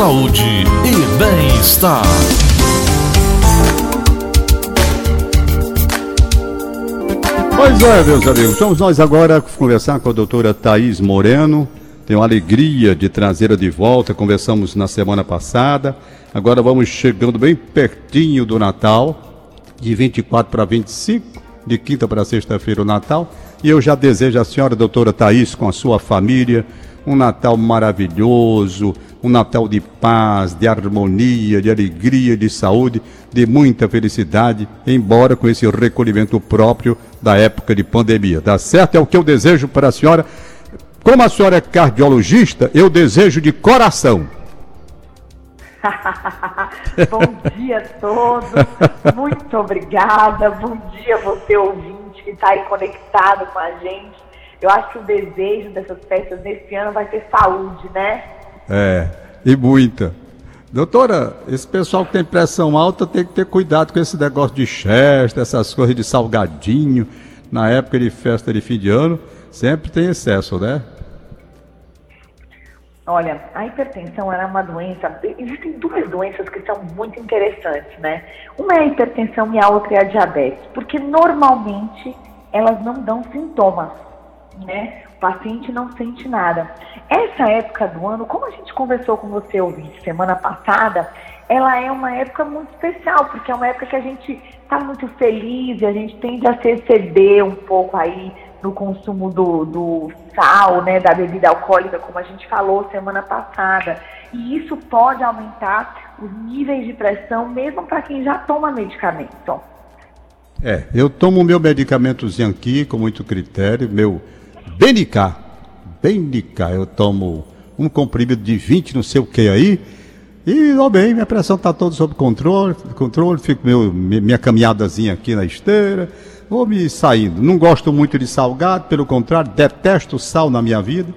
saúde e bem-estar. Pois é, meus amigos, vamos nós agora conversar com a doutora Thaís Moreno. Tenho a alegria de trazê-la de volta, conversamos na semana passada. Agora vamos chegando bem pertinho do Natal, de 24 para 25, de quinta para sexta-feira o Natal. E eu já desejo à senhora doutora Thaís, com a sua família, um Natal maravilhoso, um Natal de paz, de harmonia, de alegria, de saúde, de muita felicidade, embora com esse recolhimento próprio da época de pandemia. Tá certo? É o que eu desejo para a senhora. Como a senhora é cardiologista, eu desejo de coração. Bom dia a todos, muito obrigada. Bom dia você ouvinte que está aí conectado com a gente. Eu acho que o desejo dessas festas nesse ano vai ser saúde, né? É, e muita. Doutora, esse pessoal que tem pressão alta tem que ter cuidado com esse negócio de festa, essas coisas de salgadinho. Na época de festa de fim de ano, sempre tem excesso, né? Olha, a hipertensão é uma doença. Existem duas doenças que são muito interessantes, né? Uma é a hipertensão e a outra é a diabetes, porque normalmente elas não dão sintomas, né? Paciente não sente nada. Essa época do ano, como a gente conversou com você ouvinte semana passada, ela é uma época muito especial, porque é uma época que a gente está muito feliz e a gente tende a se exceder um pouco aí no consumo do, do sal, né, da bebida alcoólica, como a gente falou semana passada. E isso pode aumentar os níveis de pressão, mesmo para quem já toma medicamento. É, eu tomo meu medicamentozinho aqui com muito critério, meu BNK. BNK, eu tomo um comprimido de 20, não sei o que aí, e ó bem, minha pressão está toda sob controle, controle, fico meu, minha caminhadazinha aqui na esteira, vou me saindo. Não gosto muito de salgado, pelo contrário, detesto sal na minha vida.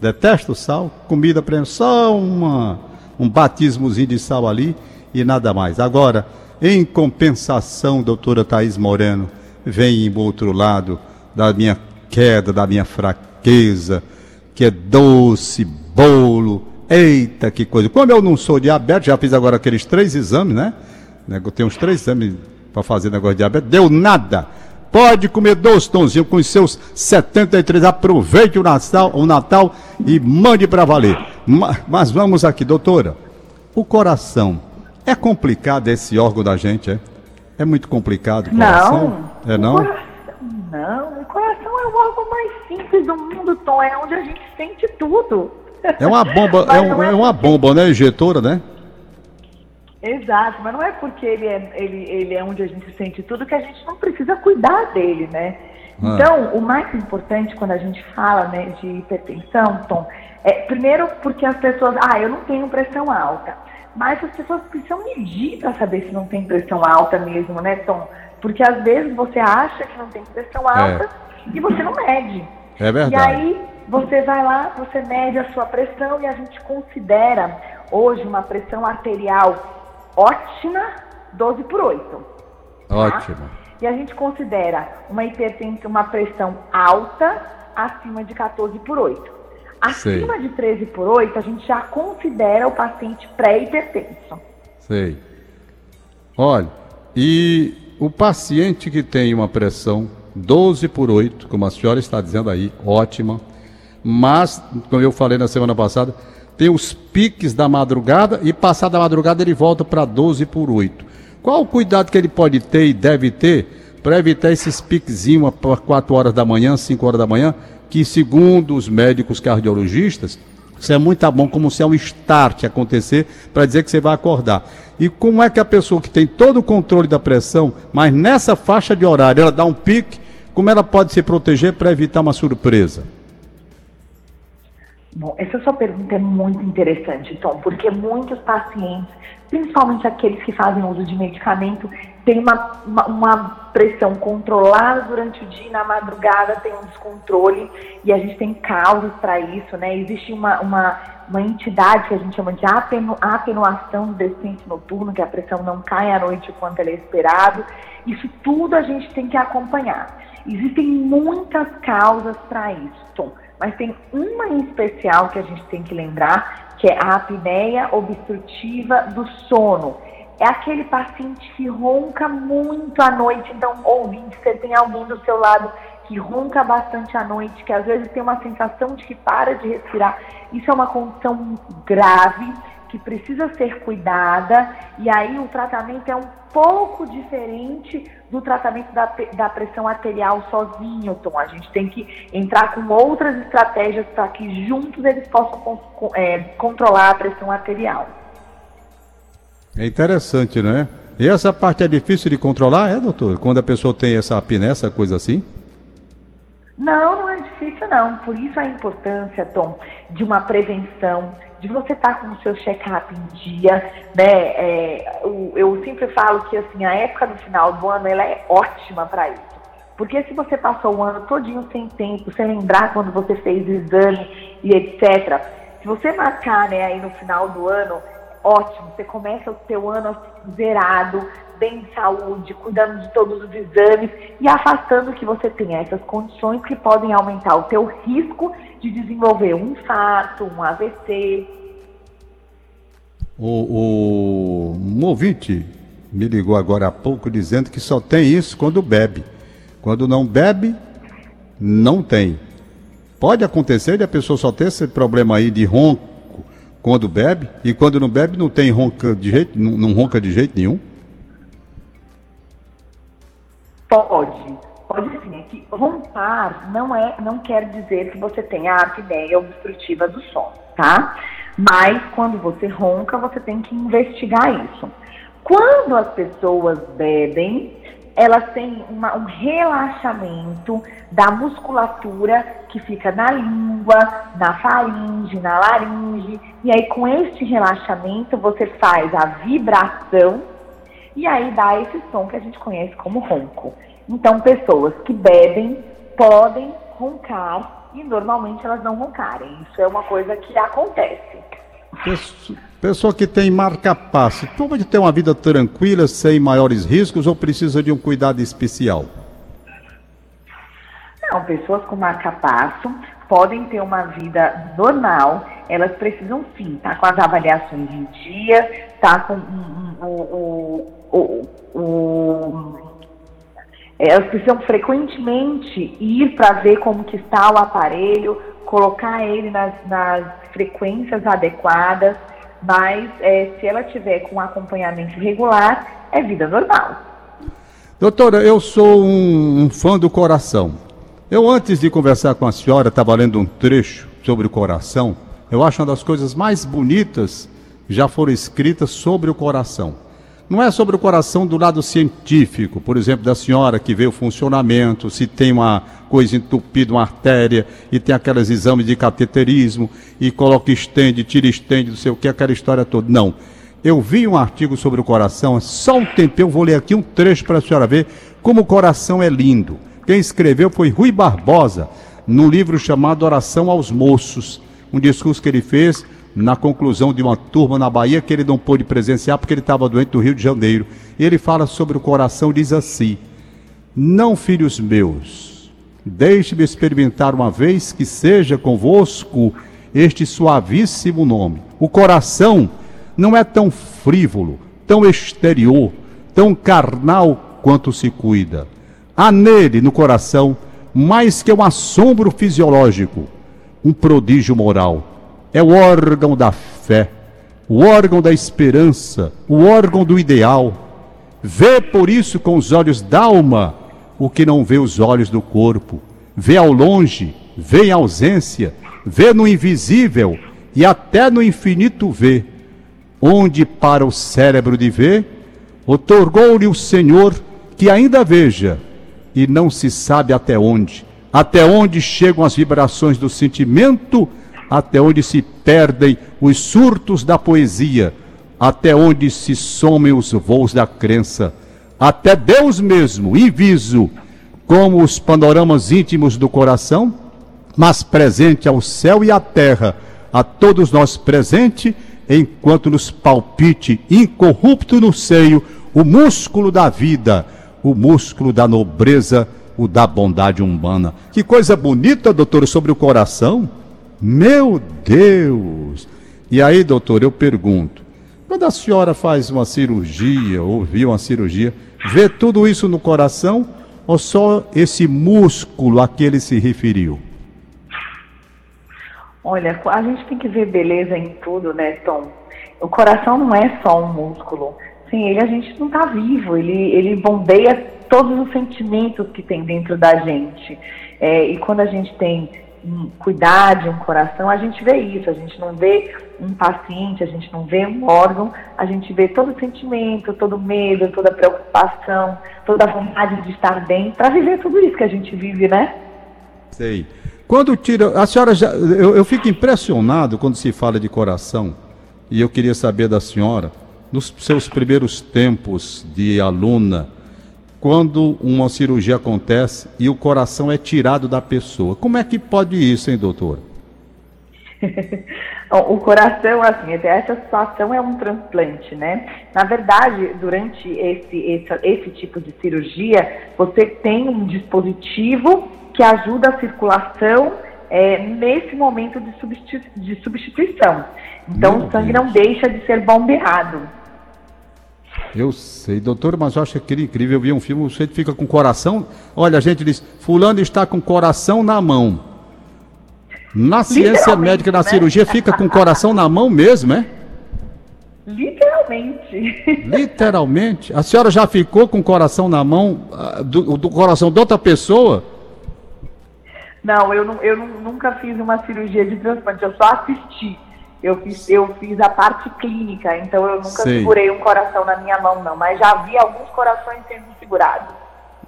Detesto sal. Comida, só uma, um batismozinho de sal ali e nada mais. Agora, em compensação, doutora Thaís Moreno, vem do outro lado da minha queda, da minha fraqueza, que é doce, bolo. Eita, que coisa. Como eu não sou diabético, já fiz agora aqueles três exames, né? Eu tenho uns três exames para fazer negócio de diabetes. Deu nada. Pode comer doce, Tonzinho, com os seus 73. Aproveite o Natal, o Natal e mande para valer. Mas vamos aqui, doutora. O coração. É complicado esse órgão da gente, é? É muito complicado o coração? Não. É não? Simples do mundo, Tom. É onde a gente sente tudo. É uma bomba, é, um, é, uma bomba, né? Injetora, né? Exato, mas não é porque ele é, ele, ele é onde a gente sente tudo que a gente não precisa cuidar dele, né? Ah. Então, o mais importante quando a gente fala né, de hipertensão, Tom, é primeiro porque as pessoas, ah, eu não tenho pressão alta, mas as pessoas precisam medir para saber se não tem pressão alta mesmo, né, Tom? Porque às vezes você acha que não tem pressão é. alta é. e você não mede. É verdade. E aí você vai lá, você mede a sua pressão e a gente considera hoje uma pressão arterial ótima, 12 por 8. Tá? Ótimo. E a gente considera uma hipertensão, uma pressão alta acima de 14 por 8. Acima Sei. de 13 por 8, a gente já considera o paciente pré-hipertenso. Sei. Olha, e o paciente que tem uma pressão 12 por 8, como a senhora está dizendo aí, ótima, mas, como eu falei na semana passada, tem os piques da madrugada e passada a madrugada ele volta para 12 por 8. Qual o cuidado que ele pode ter e deve ter para evitar esses piquezinhos para 4 horas da manhã, 5 horas da manhã, que segundo os médicos cardiologistas, isso é muito bom como se é um start acontecer para dizer que você vai acordar. E como é que a pessoa que tem todo o controle da pressão, mas nessa faixa de horário ela dá um pique, como ela pode se proteger para evitar uma surpresa? Bom, essa sua pergunta é muito interessante, Tom, porque muitos pacientes, principalmente aqueles que fazem uso de medicamento, têm uma, uma, uma pressão controlada durante o dia na madrugada tem um descontrole e a gente tem causas para isso, né? Existe uma, uma, uma entidade que a gente chama de atenu, atenuação do descenso noturno, que a pressão não cai à noite quanto ela é esperado. Isso tudo a gente tem que acompanhar. Existem muitas causas para isso. Mas tem uma em especial que a gente tem que lembrar, que é a apneia obstrutiva do sono. É aquele paciente que ronca muito à noite. Então, ouvinte, você tem alguém do seu lado que ronca bastante à noite, que às vezes tem uma sensação de que para de respirar. Isso é uma condição grave que precisa ser cuidada e aí o tratamento é um pouco diferente do tratamento da, da pressão arterial sozinho, Tom. A gente tem que entrar com outras estratégias para que juntos eles possam é, controlar a pressão arterial. É interessante, né? E essa parte é difícil de controlar, é, doutor? Quando a pessoa tem essa apneia, essa coisa assim? Não, não é difícil não. Por isso a importância, Tom, de uma prevenção, de você estar com o seu check-up em dia, né? É, eu, eu, sempre falo que assim a época do final do ano ela é ótima para isso, porque se você passou o ano todinho sem tempo, sem lembrar quando você fez o exame e etc. Se você marcar, né, aí no final do ano, ótimo, você começa o seu ano zerado, bem de saúde, cuidando de todos os exames e afastando que você tenha essas condições que podem aumentar o teu risco de desenvolver um infarto, um AVC. O, o me ligou agora há pouco dizendo que só tem isso quando bebe. Quando não bebe, não tem. Pode acontecer de a pessoa só ter esse problema aí de ronco quando bebe, e quando não bebe não tem ronca de jeito, não, não ronca de jeito nenhum? Pode, pode sim. É que roncar não, é, não quer dizer que você tenha a apneia obstrutiva do som, tá? Mas quando você ronca, você tem que investigar isso. Quando as pessoas bebem, elas têm uma, um relaxamento da musculatura que fica na língua, na faringe, na laringe. E aí, com este relaxamento, você faz a vibração e aí dá esse som que a gente conhece como ronco. Então, pessoas que bebem podem roncar e normalmente elas não roncarem. Isso é uma coisa que acontece. Pessoa que tem marca-passo, pode ter uma vida tranquila, sem maiores riscos ou precisa de um cuidado especial? Não, pessoas com marca-passo podem ter uma vida normal, elas precisam sim estar tá com as avaliações em dia, tá com o, o, é, elas precisam frequentemente ir para ver como que está o aparelho, colocar ele nas, nas frequências adequadas, mas é, se ela tiver com acompanhamento regular, é vida normal. Doutora, eu sou um, um fã do coração. Eu, antes de conversar com a senhora, estava lendo um trecho sobre o coração. Eu acho uma das coisas mais bonitas já foram escritas sobre o coração. Não é sobre o coração do lado científico, por exemplo, da senhora que vê o funcionamento, se tem uma coisa entupida, uma artéria, e tem aqueles exames de cateterismo, e coloca estende, tira estende, não sei o que, aquela história toda. Não. Eu vi um artigo sobre o coração, só um tempo, eu vou ler aqui um trecho para a senhora ver como o coração é lindo. Quem escreveu foi Rui Barbosa, num livro chamado Oração aos Moços, um discurso que ele fez na conclusão de uma turma na Bahia que ele não pôde presenciar porque ele estava doente do Rio de Janeiro. E ele fala sobre o coração, diz assim: Não, filhos meus, deixe-me experimentar uma vez que seja convosco este suavíssimo nome. O coração não é tão frívolo, tão exterior, tão carnal quanto se cuida. Há nele, no coração, mais que um assombro fisiológico, um prodígio moral é o órgão da fé, o órgão da esperança, o órgão do ideal. Vê por isso com os olhos da alma o que não vê os olhos do corpo. Vê ao longe, vê em ausência, vê no invisível e até no infinito vê. Onde para o cérebro de ver, otorgou-lhe o Senhor que ainda veja, e não se sabe até onde, até onde chegam as vibrações do sentimento até onde se perdem os surtos da poesia, até onde se somem os voos da crença, até Deus mesmo, inviso, como os panoramas íntimos do coração, mas presente ao céu e à terra, a todos nós presente, enquanto nos palpite incorrupto no seio o músculo da vida, o músculo da nobreza, o da bondade humana. Que coisa bonita, doutor, sobre o coração. Meu Deus! E aí, doutor, eu pergunto: quando a senhora faz uma cirurgia, ou viu uma cirurgia, vê tudo isso no coração ou só esse músculo a que ele se referiu? Olha, a gente tem que ver beleza em tudo, né, Tom? O coração não é só um músculo. Sem ele a gente não está vivo, ele, ele bombeia todos os sentimentos que tem dentro da gente. É, e quando a gente tem cuidar de um coração, a gente vê isso, a gente não vê um paciente, a gente não vê um órgão, a gente vê todo o sentimento, todo o medo, toda a preocupação, toda a vontade de estar bem, para viver tudo isso que a gente vive, né? Sei. Quando tira. A senhora já. Eu, eu fico impressionado quando se fala de coração, e eu queria saber da senhora, nos seus primeiros tempos de aluna, quando uma cirurgia acontece e o coração é tirado da pessoa. Como é que pode isso, hein, doutor? o coração, assim, essa situação é um transplante, né? Na verdade, durante esse, esse, esse tipo de cirurgia, você tem um dispositivo que ajuda a circulação é, nesse momento de, substitu de substituição. Então, Meu o sangue Deus. não deixa de ser bombeado. Eu sei, doutor, mas eu acho aquele incrível. Eu vi um filme, o sujeito fica com o coração. Olha, a gente diz: Fulano está com o coração na mão. Na ciência médica, na né? cirurgia, fica com o coração na mão mesmo, é? Literalmente. Literalmente? A senhora já ficou com o coração na mão uh, do, do, coração de outra pessoa? Não, eu, não, eu não, nunca fiz uma cirurgia de transplante, eu só assisti. Eu fiz, eu fiz a parte clínica, então eu nunca Sei. segurei um coração na minha mão, não. Mas já vi alguns corações sendo segurados.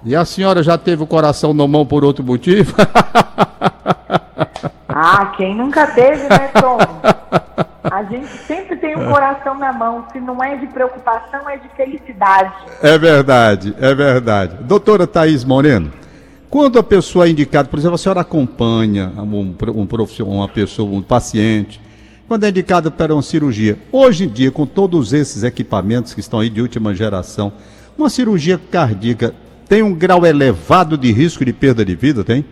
E a senhora já teve o coração na mão por outro motivo? Ah, quem nunca teve, né, Tom? A gente sempre tem um coração na mão. Se não é de preocupação, é de felicidade. É verdade, é verdade. Doutora Thaís Moreno, quando a pessoa é indicada, por exemplo, a senhora acompanha um, um profissional, uma pessoa, um paciente, quando é indicada para uma cirurgia, hoje em dia, com todos esses equipamentos que estão aí de última geração, uma cirurgia cardíaca tem um grau elevado de risco de perda de vida, tem?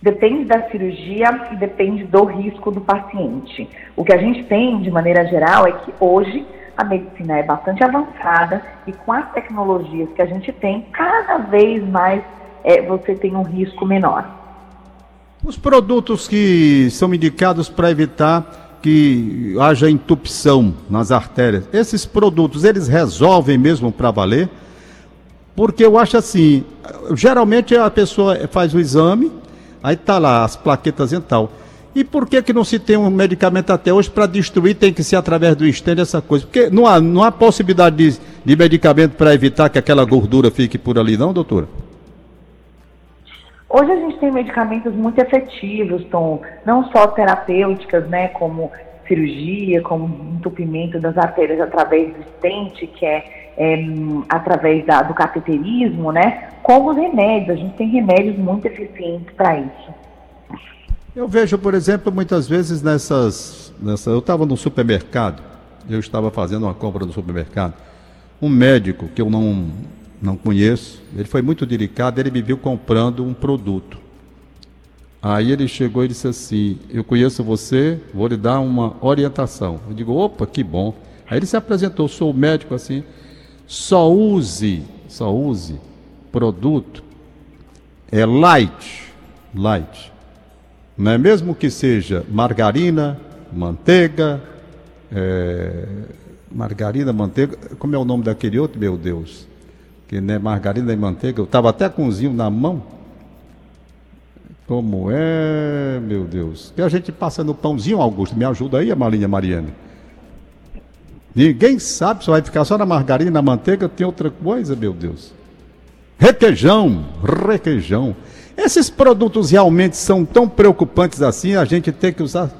Depende da cirurgia e depende do risco do paciente. O que a gente tem, de maneira geral, é que hoje a medicina é bastante avançada e com as tecnologias que a gente tem, cada vez mais é, você tem um risco menor. Os produtos que são indicados para evitar que haja entupção nas artérias, esses produtos, eles resolvem mesmo para valer? Porque eu acho assim, geralmente a pessoa faz o exame, Aí tá lá as plaquetas e tal. E por que que não se tem um medicamento até hoje para destruir, tem que ser através do estende essa coisa? Porque não há, não há possibilidade de, de medicamento para evitar que aquela gordura fique por ali, não, doutora? Hoje a gente tem medicamentos muito efetivos, Tom, não só terapêuticas, né, como cirurgia, como entupimento das artérias através do estente, que é, é através da, do cateterismo, né? Como os remédios, a gente tem remédios muito eficientes para isso. Eu vejo, por exemplo, muitas vezes nessas. Nessa, eu estava no supermercado, eu estava fazendo uma compra no supermercado. Um médico que eu não, não conheço, ele foi muito delicado, ele me viu comprando um produto. Aí ele chegou e disse assim: Eu conheço você, vou lhe dar uma orientação. Eu digo: opa, que bom. Aí ele se apresentou: sou médico assim. Só use, só use produto é light, light. Não é mesmo que seja margarina, manteiga, é, margarina, manteiga, como é o nome daquele outro, meu Deus? Que margarina e manteiga, eu estava até com um na mão. Como é, meu Deus? Que a gente passa no pãozinho, Augusto. Me ajuda aí, a Malinha Mariane. Ninguém sabe se vai ficar só na margarina, na manteiga, tem outra coisa, meu Deus. Requeijão, requeijão. Esses produtos realmente são tão preocupantes assim, a gente tem que usar,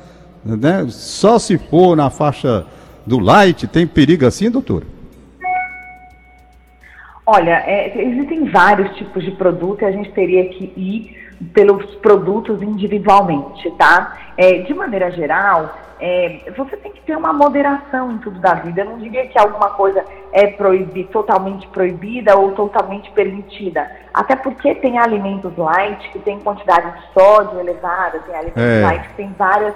né? Só se for na faixa do light, tem perigo assim, doutor? Olha, é, existem vários tipos de produto e a gente teria que ir pelos produtos individualmente, tá? É, de maneira geral, é, você tem que ter uma moderação em tudo da vida. Eu não diria que alguma coisa é proibir, totalmente proibida ou totalmente permitida. Até porque tem alimentos light que tem quantidade de sódio elevada, tem alimentos é. light que tem várias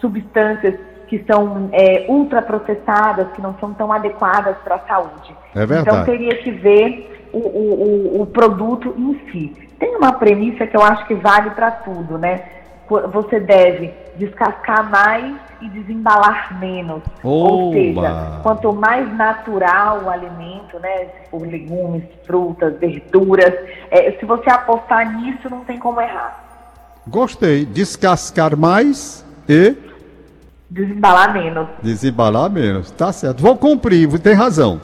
substâncias que são é, ultraprocessadas, que não são tão adequadas para a saúde. É verdade. Então teria que ver o, o, o, produto em si. Tem uma premissa que eu acho que vale para tudo, né? Você deve descascar mais e desembalar menos. Oba. Ou seja, quanto mais natural o alimento, né? Se for legumes, frutas, verduras, é, se você apostar nisso, não tem como errar. Gostei. Descascar mais e Desembalar menos. desembalar menos. Tá certo. Vou cumprir, tem razão.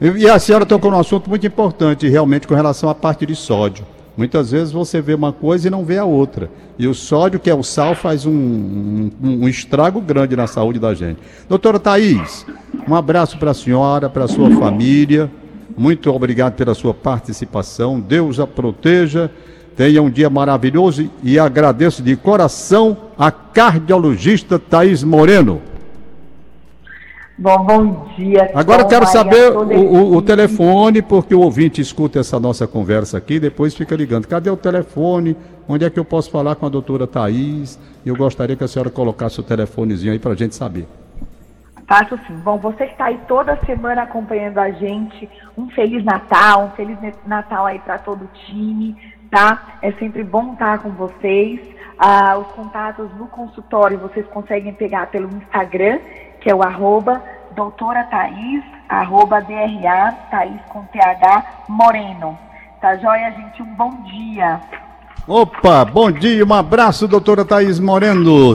E a senhora tocou num assunto muito importante, realmente, com relação à parte de sódio. Muitas vezes você vê uma coisa e não vê a outra. E o sódio, que é o sal, faz um, um, um estrago grande na saúde da gente. Doutora Thaís, um abraço para a senhora, para a sua família. Muito obrigado pela sua participação. Deus a proteja. Tenha um dia maravilhoso e agradeço de coração a cardiologista Thaís Moreno. Bom, bom dia. Agora eu Tom, quero saber o, o- telefone, porque o ouvinte escuta essa nossa conversa aqui e depois fica ligando. Cadê o telefone? Onde é que eu posso falar com a doutora Thaís? Eu gostaria que a senhora colocasse o telefonezinho aí para a gente saber. Faço sim. Bom, você que está aí toda semana acompanhando a gente, um Feliz Natal, um Feliz Natal aí para todo o time, tá? É sempre bom estar com vocês. Ah, os contatos no consultório vocês conseguem pegar pelo Instagram, que é o arroba doutora Thaís, arroba DRA, Thaís com TH Moreno. Tá joia, gente? Um bom dia. Opa, bom dia, um abraço, doutora Thaís Moreno.